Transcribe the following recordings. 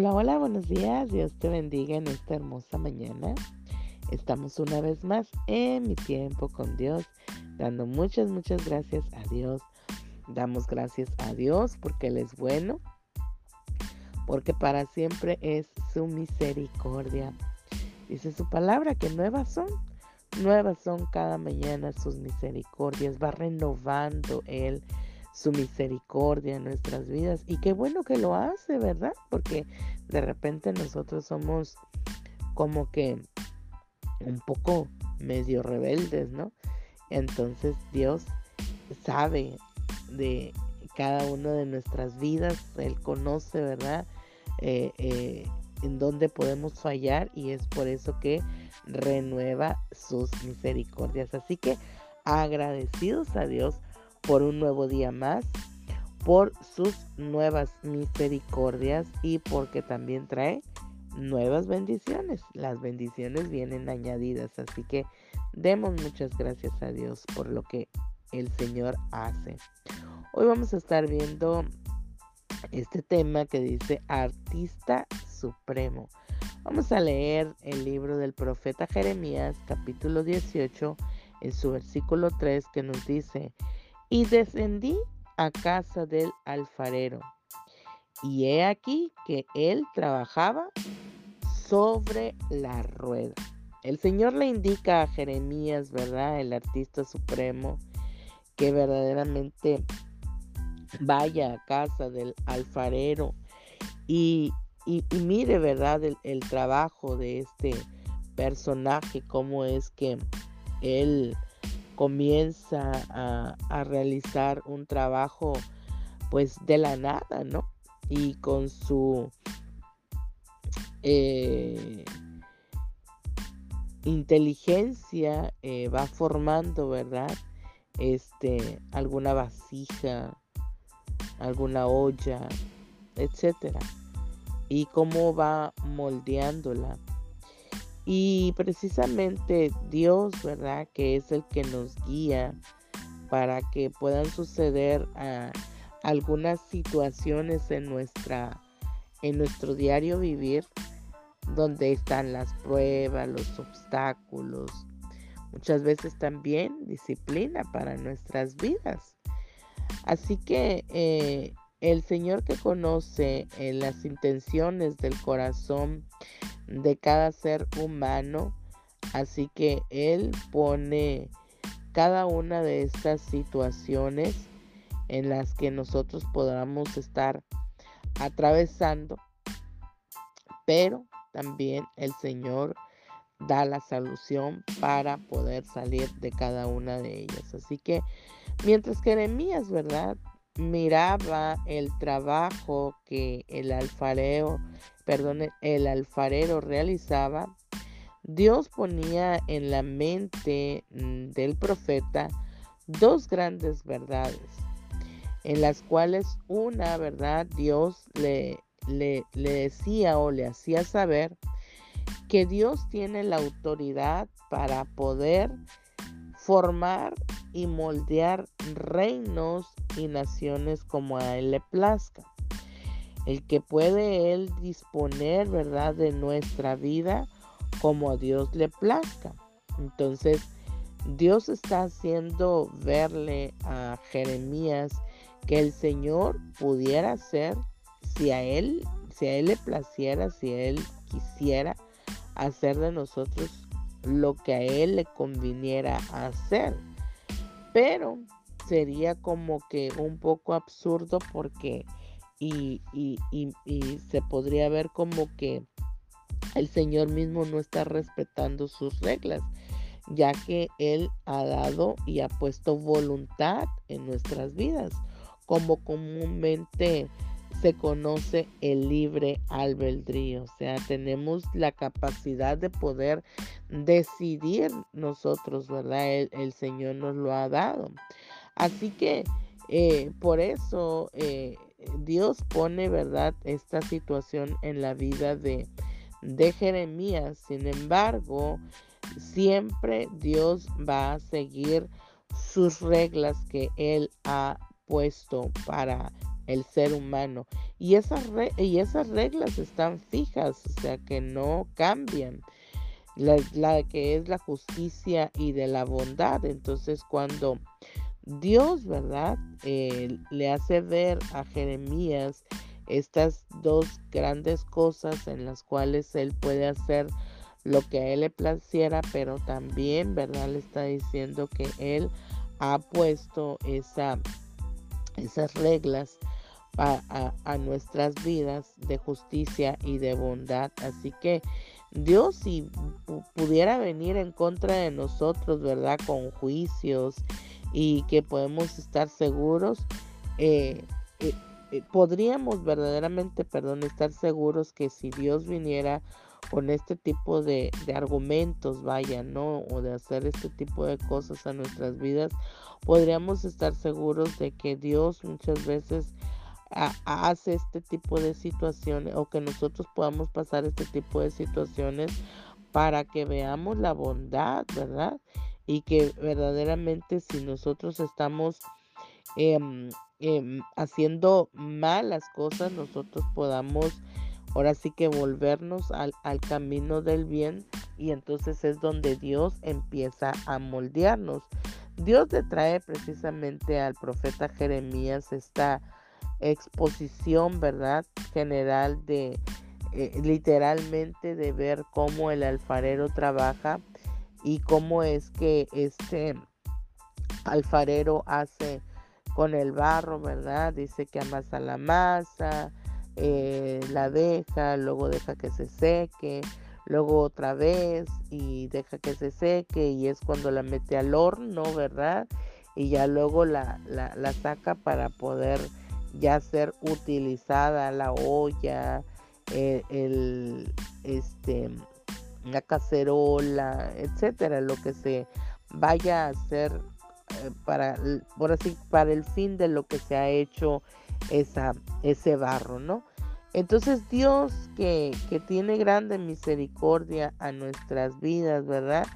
Hola, hola, buenos días. Dios te bendiga en esta hermosa mañana. Estamos una vez más en mi tiempo con Dios, dando muchas, muchas gracias a Dios. Damos gracias a Dios porque Él es bueno, porque para siempre es su misericordia. Dice su palabra que nuevas son, nuevas son cada mañana sus misericordias. Va renovando Él su misericordia en nuestras vidas. Y qué bueno que lo hace, ¿verdad? Porque de repente nosotros somos como que un poco medio rebeldes, ¿no? Entonces Dios sabe de cada una de nuestras vidas, Él conoce, ¿verdad? Eh, eh, en dónde podemos fallar y es por eso que renueva sus misericordias. Así que agradecidos a Dios por un nuevo día más, por sus nuevas misericordias y porque también trae nuevas bendiciones. Las bendiciones vienen añadidas, así que demos muchas gracias a Dios por lo que el Señor hace. Hoy vamos a estar viendo este tema que dice Artista Supremo. Vamos a leer el libro del profeta Jeremías capítulo 18 en su versículo 3 que nos dice, y descendí a casa del alfarero. Y he aquí que él trabajaba sobre la rueda. El Señor le indica a Jeremías, ¿verdad? El artista supremo, que verdaderamente vaya a casa del alfarero y, mire, ¿verdad? El, el, trabajo de este personaje, cómo es que él comienza a, realizar un trabajo pues de la nada, ¿no? Y con su eh, inteligencia eh, va formando, ¿verdad? Este, alguna vasija, alguna olla, etcétera. Y cómo va moldeándola y precisamente Dios, ¿verdad? Que es el que nos guía para que puedan suceder ah, algunas situaciones en nuestra en nuestro diario vivir donde están las pruebas, los obstáculos, muchas veces también disciplina para nuestras vidas. Así que eh, el Señor que conoce eh, las intenciones del corazón de cada ser humano. Así que Él pone cada una de estas situaciones en las que nosotros podamos estar atravesando. Pero también el Señor da la solución para poder salir de cada una de ellas. Así que mientras Jeremías, ¿verdad? Miraba el trabajo que el alfarero perdón, el alfarero realizaba, Dios ponía en la mente mm, del profeta dos grandes verdades, en las cuales una verdad Dios le, le, le decía o le hacía saber que Dios tiene la autoridad para poder formar y moldear reinos y naciones como a Él le plazca el que puede Él disponer, ¿verdad?, de nuestra vida como a Dios le plazca. Entonces, Dios está haciendo verle a Jeremías que el Señor pudiera hacer, si a Él, si a Él le placiera, si a Él quisiera hacer de nosotros lo que a Él le conviniera hacer. Pero sería como que un poco absurdo porque y, se podría ver como que el Señor mismo no está respetando sus reglas, ya que Él ha dado y ha puesto voluntad en nuestras vidas, como comúnmente se conoce el libre albedrío, o sea, tenemos la capacidad de poder decidir nosotros, ¿verdad? El, Señor nos lo ha dado. Así que eh, por eso eh, Dios pone, ¿verdad?, esta situación en la vida de, de Jeremías. Sin embargo, siempre Dios va a seguir sus reglas que Él ha puesto para el ser humano. Y esas, y esas reglas están fijas, o sea que no cambian. La, que es la justicia y de la bondad. Entonces cuando Dios, ¿verdad? Eh, le hace ver a Jeremías estas dos grandes cosas en las cuales él puede hacer lo que a él le placiera, pero también, ¿verdad? Le está diciendo que él ha puesto esa, esas reglas a, a, nuestras vidas de justicia y de bondad. Así que Dios si pudiera venir en contra de nosotros, ¿verdad? Con juicios y que podemos estar seguros, eh, eh, eh, podríamos verdaderamente, perdón, estar seguros que si Dios viniera con este tipo de, argumentos, vaya, ¿no? O de hacer este tipo de cosas a nuestras vidas, podríamos estar seguros de que Dios muchas veces hace este tipo de situaciones o que nosotros podamos pasar este tipo de situaciones para que veamos la bondad, ¿verdad? Y que verdaderamente si nosotros estamos em, em, haciendo malas cosas, nosotros podamos ahora sí que volvernos al, al, camino del bien y entonces es donde Dios empieza a moldearnos. Dios le trae precisamente al profeta Jeremías esta exposición, ¿verdad? General de eh, literalmente de ver cómo el alfarero trabaja y cómo es que este alfarero hace con el barro, ¿verdad? Dice que amasa la masa, eh, la deja, luego deja que se seque, luego otra vez y deja que se seque y es cuando la mete al horno, ¿verdad? Y ya luego la, la, saca para poder ya ser utilizada la olla, eh, el, este, la cacerola, etcétera, lo que se vaya a hacer eh, para, por así, para el fin de lo que se ha hecho esa, ese barro, ¿no? Entonces Dios que, que tiene grande misericordia a nuestras vidas, ¿verdad?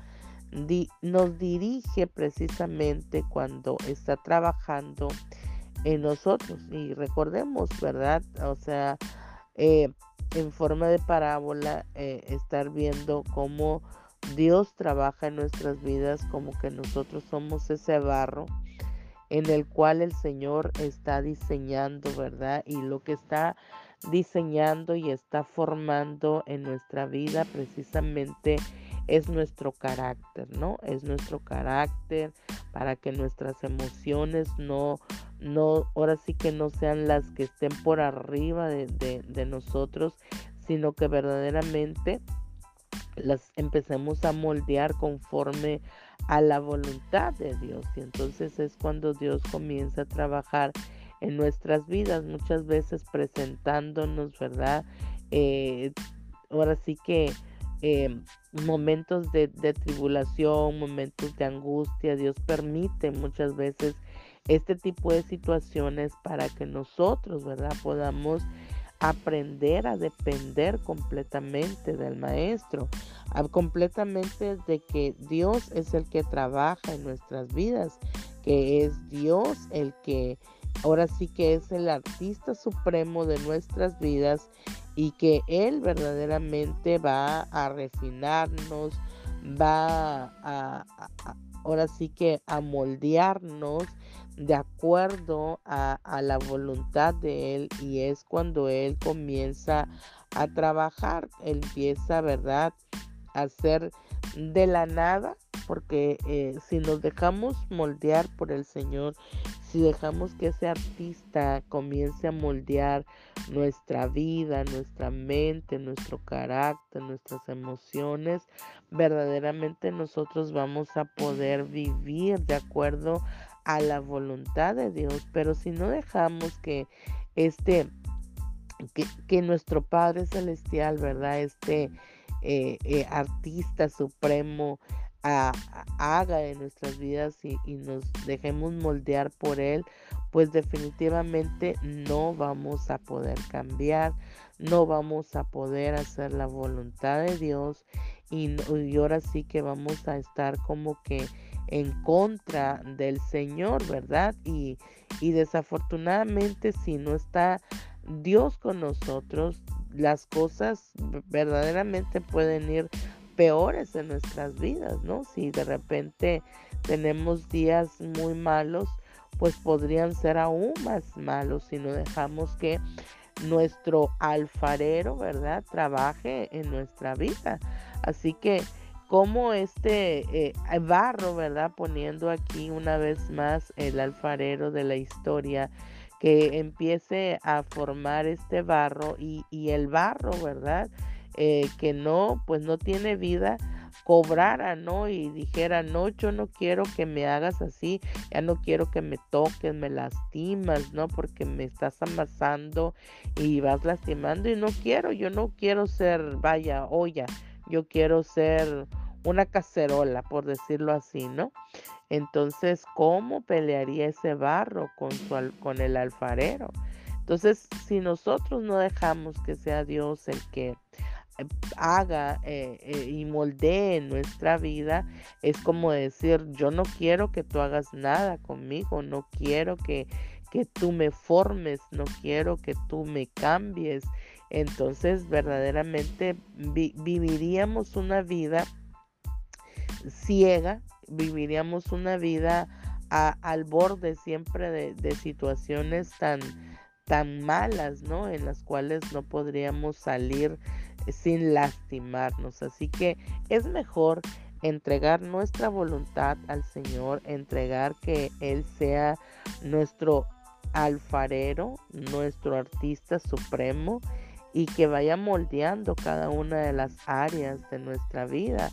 nos dirige precisamente cuando está trabajando en nosotros. Y recordemos, ¿verdad? O sea, eh, en forma de parábola, eh, estar viendo cómo Dios trabaja en nuestras vidas, como que nosotros somos ese barro en el cual el Señor está diseñando, ¿verdad? Y lo que está diseñando y está formando en nuestra vida precisamente es nuestro carácter, ¿no? Es nuestro carácter para que nuestras emociones no, no, ahora sí que no sean las que estén por arriba de, nosotros, sino que verdaderamente las empecemos a moldear conforme a la voluntad de Dios. Y entonces es cuando Dios comienza a trabajar en nuestras vidas, muchas veces presentándonos, ¿verdad? Eh, ahora sí que eh, momentos de, de, tribulación, momentos de angustia, Dios permite muchas veces este tipo de situaciones para que nosotros, ¿verdad? Podamos aprender a depender completamente del maestro, completamente de que Dios es el que trabaja en nuestras vidas, que es Dios el que ahora sí que es el artista supremo de nuestras vidas y que Él verdaderamente va a refinarnos, va a, ahora sí que a moldearnos de acuerdo a, la voluntad de Él y es cuando Él comienza a trabajar, empieza, ¿verdad? A hacer de la nada, porque eh, si nos dejamos moldear por el Señor, si dejamos que ese artista comience a moldear nuestra vida, nuestra mente, nuestro carácter, nuestras emociones, verdaderamente nosotros vamos a poder vivir de acuerdo a la voluntad de Dios, pero si no dejamos que este, que, nuestro Padre Celestial, ¿verdad? Este eh, eh, artista supremo haga en nuestras vidas y, nos dejemos moldear por Él, pues definitivamente no vamos a poder cambiar, no vamos a poder hacer la voluntad de Dios y, y ahora sí que vamos a estar como que en contra del Señor, ¿verdad? Y, y desafortunadamente si no está Dios con nosotros, las cosas verdaderamente pueden ir peores en nuestras vidas, ¿no? Si de repente tenemos días muy malos, pues podrían ser aún más malos si no dejamos que nuestro alfarero, ¿verdad? Trabaje en nuestra vida. Así que como este eh, barro, ¿verdad? Poniendo aquí una vez más el alfarero de la historia, que empiece a formar este barro y, el barro, ¿verdad? Eh, que no, pues no tiene vida, cobrara, ¿no? Y dijera, no, yo no quiero que me hagas así, ya no quiero que me toques, me lastimas, ¿no? Porque me estás amasando y vas lastimando y no quiero, yo no quiero ser, vaya, olla, yo quiero ser una cacerola, por decirlo así, ¿no? Entonces, ¿cómo pelearía ese barro con, su, con el alfarero? Entonces, si nosotros no dejamos que sea Dios el que haga eh, eh, y moldee nuestra vida, es como decir, yo no quiero que tú hagas nada conmigo, no quiero que, que tú me formes, no quiero que tú me cambies. Entonces verdaderamente viviríamos una vida ciega, viviríamos una vida al borde siempre de, de situaciones tan, tan malas, ¿no? En las cuales no podríamos salir sin lastimarnos. Así que es mejor entregar nuestra voluntad al Señor, entregar que Él sea nuestro alfarero, nuestro artista supremo y que vaya moldeando cada una de las áreas de nuestra vida.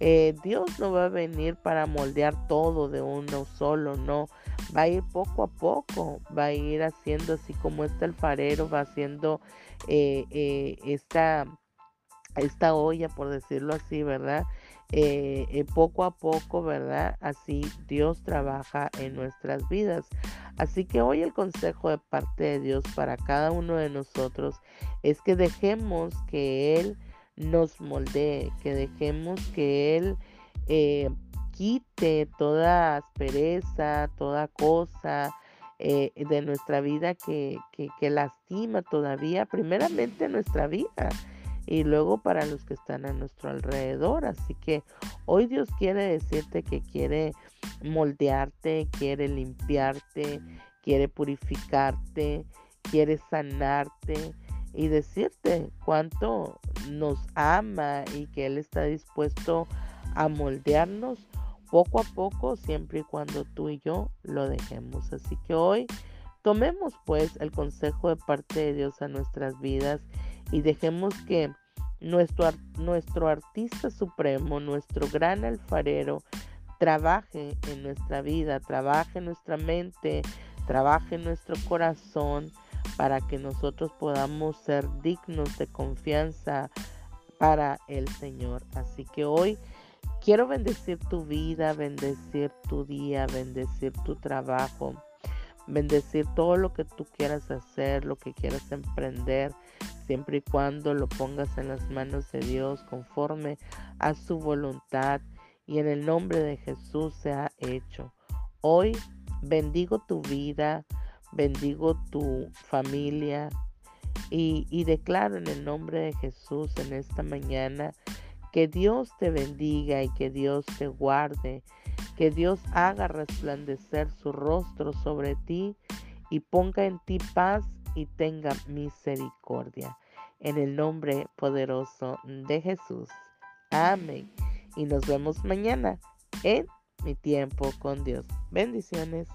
Eh, Dios no va a venir para moldear todo de uno solo, no. Va a ir poco a poco, va a ir haciendo así como este alfarero va haciendo eh, eh, esta esta olla, por decirlo así, ¿verdad? Eh, eh, poco a poco, ¿verdad? Así Dios trabaja en nuestras vidas. Así que hoy el consejo de parte de Dios para cada uno de nosotros es que dejemos que Él nos moldee, que dejemos que Él eh, quite toda aspereza, toda cosa, de nuestra vida que, que, que, lastima todavía, primeramente nuestra vida y luego para los que están a nuestro alrededor. Así que hoy Dios quiere decirte que quiere moldearte, quiere limpiarte, quiere purificarte, quiere sanarte y decirte cuánto nos ama y que Él está dispuesto a moldearnos poco a poco, siempre y cuando tú y yo lo dejemos. Así que hoy tomemos pues el consejo de parte de Dios a nuestras vidas y dejemos que nuestro, nuestro artista supremo, nuestro gran alfarero, trabaje en nuestra vida, trabaje en nuestra mente, trabaje en nuestro corazón para que nosotros podamos ser dignos de confianza para el Señor. Así que hoy quiero bendecir tu vida, bendecir tu día, bendecir tu trabajo, bendecir todo lo que tú quieras hacer, lo que quieras emprender siempre y cuando lo pongas en las manos de Dios conforme a su voluntad y en el nombre de Jesús se ha hecho. Hoy bendigo tu vida, bendigo tu familia y, y declaro en el nombre de Jesús en esta mañana que Dios te bendiga y que Dios te guarde, que Dios haga resplandecer su rostro sobre ti y ponga en ti paz y tenga misericordia. En el nombre poderoso de Jesús. Amén. Y nos vemos mañana en mi tiempo con Dios. Bendiciones.